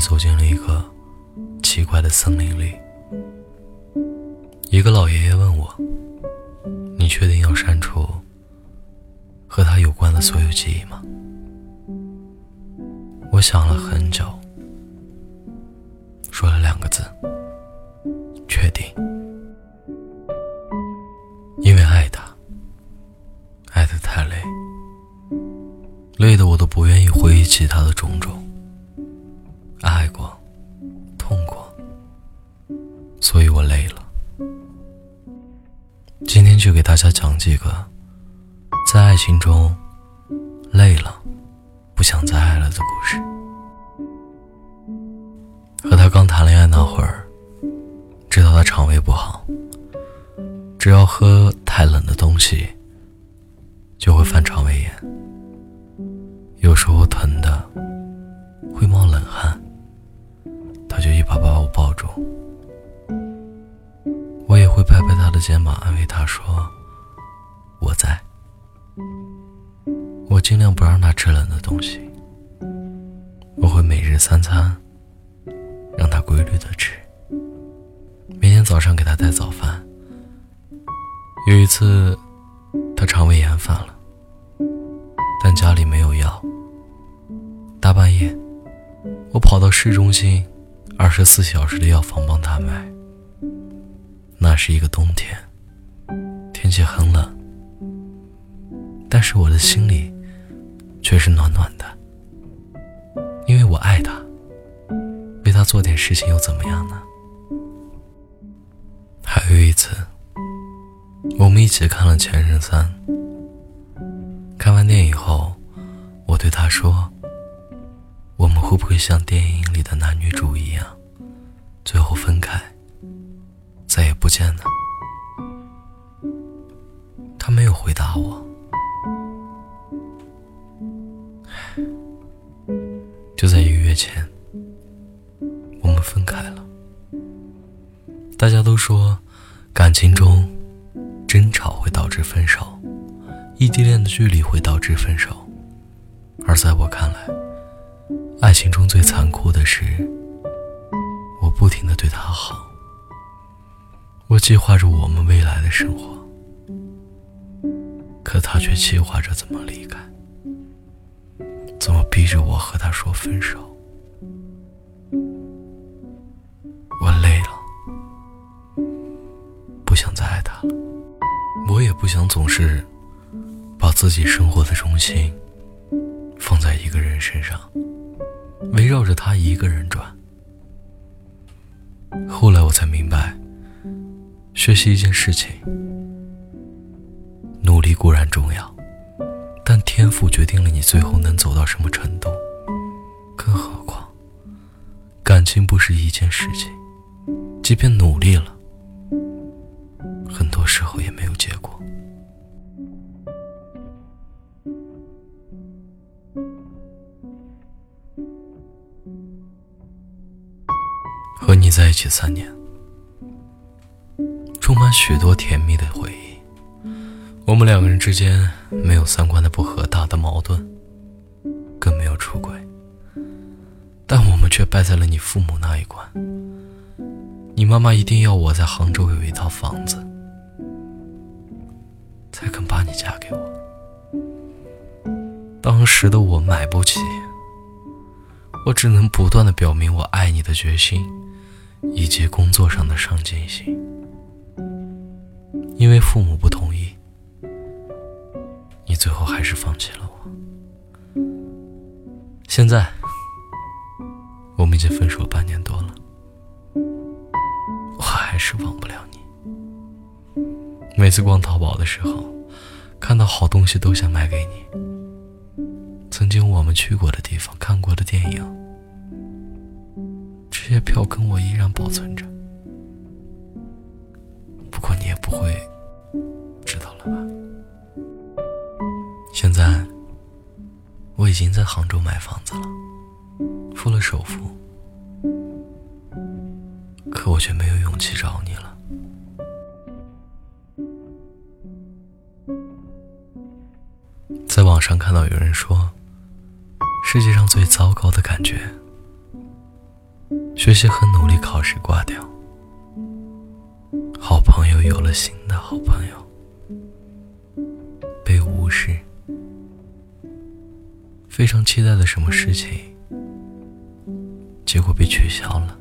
走进了一个奇怪的森林里。一个老爷爷问我：“你确定要删除和他有关的所有记忆吗？”我想了很久，说了两个字：“确定。”因为爱他，爱得太累，累得我都不愿意回忆起他的种种。我累了。今天就给大家讲几个在爱情中累了。不想再爱了的故事。和他刚谈恋爱那会儿，知道他肠胃不好，只要喝太冷的东西，就会犯肠胃炎，有时候疼的会冒冷汗，他就一把把我抱住，我也会拍拍他的肩膀，安慰他说：“我在。”我尽量不让他吃冷的东西。我会每日三餐让他规律的吃。每天早上给他带早饭。有一次，他肠胃炎犯了，但家里没有药。大半夜，我跑到市中心二十四小时的药房帮他买。那是一个冬天，天气很冷，但是我的心里。却是暖暖的，因为我爱他，为他做点事情又怎么样呢？还有一次，我们一起看了《前任三》，看完电影后，我对他说：“我们会不会像电影里的男女主一样，最后分开，再也不见呢？”他没有回答我。就在一个月前，我们分开了。大家都说，感情中争吵会导致分手，异地恋的距离会导致分手。而在我看来，爱情中最残酷的是，我不停的对他好，我计划着我们未来的生活，可他却计划着怎么离开。怎么逼着我和他说分手？我累了，不想再爱他了。我也不想总是把自己生活的中心放在一个人身上，围绕着他一个人转。后来我才明白，学习一件事情，努力固然重要。但天赋决定了你最后能走到什么程度，更何况，感情不是一件事情，即便努力了，很多时候也没有结果。和你在一起三年，充满许多甜蜜的回忆。我们两个人之间没有三观的不合、大的矛盾，更没有出轨，但我们却败在了你父母那一关。你妈妈一定要我在杭州有一套房子，才肯把你嫁给我。当时的我买不起，我只能不断的表明我爱你的决心，以及工作上的上进心，因为父母不同意。你最后还是放弃了我。现在，我们已经分手半年多了，我还是忘不了你。每次逛淘宝的时候，看到好东西都想买给你。曾经我们去过的地方、看过的电影，这些票根我依然保存着。不会知道了吧？现在，我已经在杭州买房子了，付了首付，可我却没有勇气找你了。在网上看到有人说，世界上最糟糕的感觉，学习很努力，考试挂掉。有了新的好朋友，被无视。非常期待的什么事情，结果被取消了。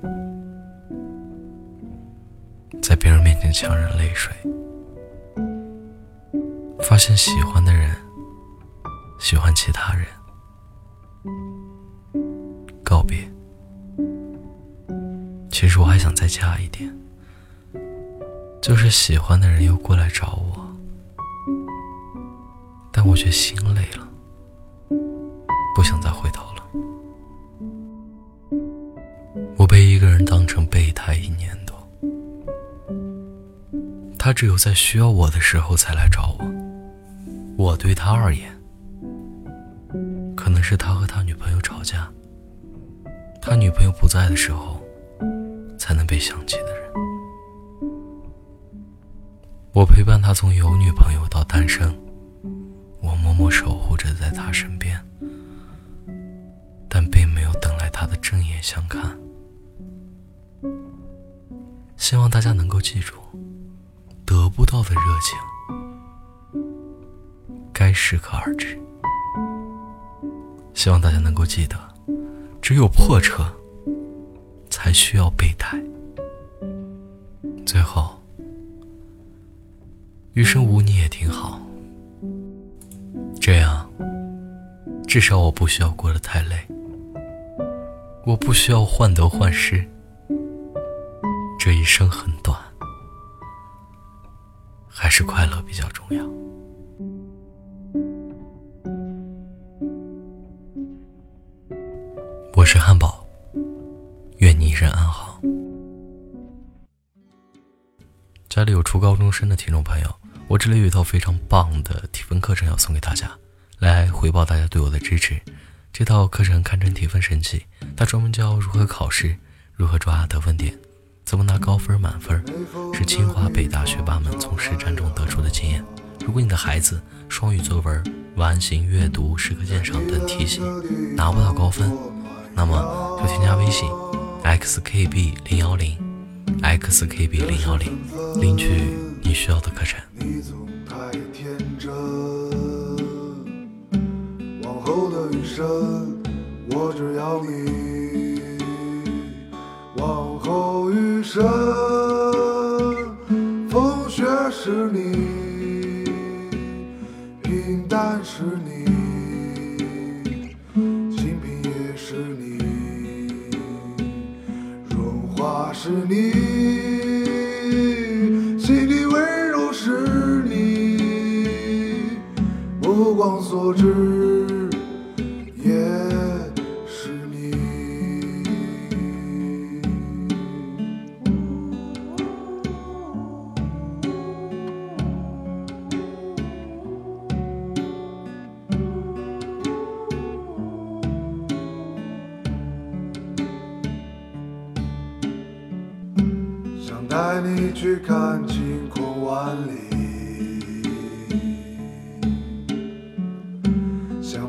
在别人面前强忍泪水，发现喜欢的人喜欢其他人，告别。其实我还想再加一点，就是喜欢的人又过来找我，但我却心累了，不想再回头了。我被一个人当成备胎一年多，他只有在需要我的时候才来找我。我对他而言，可能是他和他女朋友吵架，他女朋友不在的时候。才能被想起的人，我陪伴他从有女朋友到单身，我默默守护着在他身边，但并没有等来他的正眼相看。希望大家能够记住，得不到的热情该适可而止。希望大家能够记得，只有破车。才需要备胎。最后，余生无你也挺好。这样，至少我不需要过得太累，我不需要患得患失。这一生很短，还是快乐比较重要。我是汉堡。愿你一生安好。家里有初高中生的听众朋友，我这里有一套非常棒的提分课程要送给大家，来回报大家对我的支持。这套课程堪称提分神器，它专门教如何考试，如何抓得分点，怎么拿高分满分，是清华北大学霸们从实战中得出的经验。如果你的孩子双语作文、完形阅读、诗歌鉴赏等题型拿不到高分，那么就添加微信。xkb 零幺零，xkb 零幺零，领取你需要的课程。你总太天真，往后的余生，我只要你。往后余生，风雪是你，平淡是你。是你，心不知也是你。想带你去看晴空万里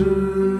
true.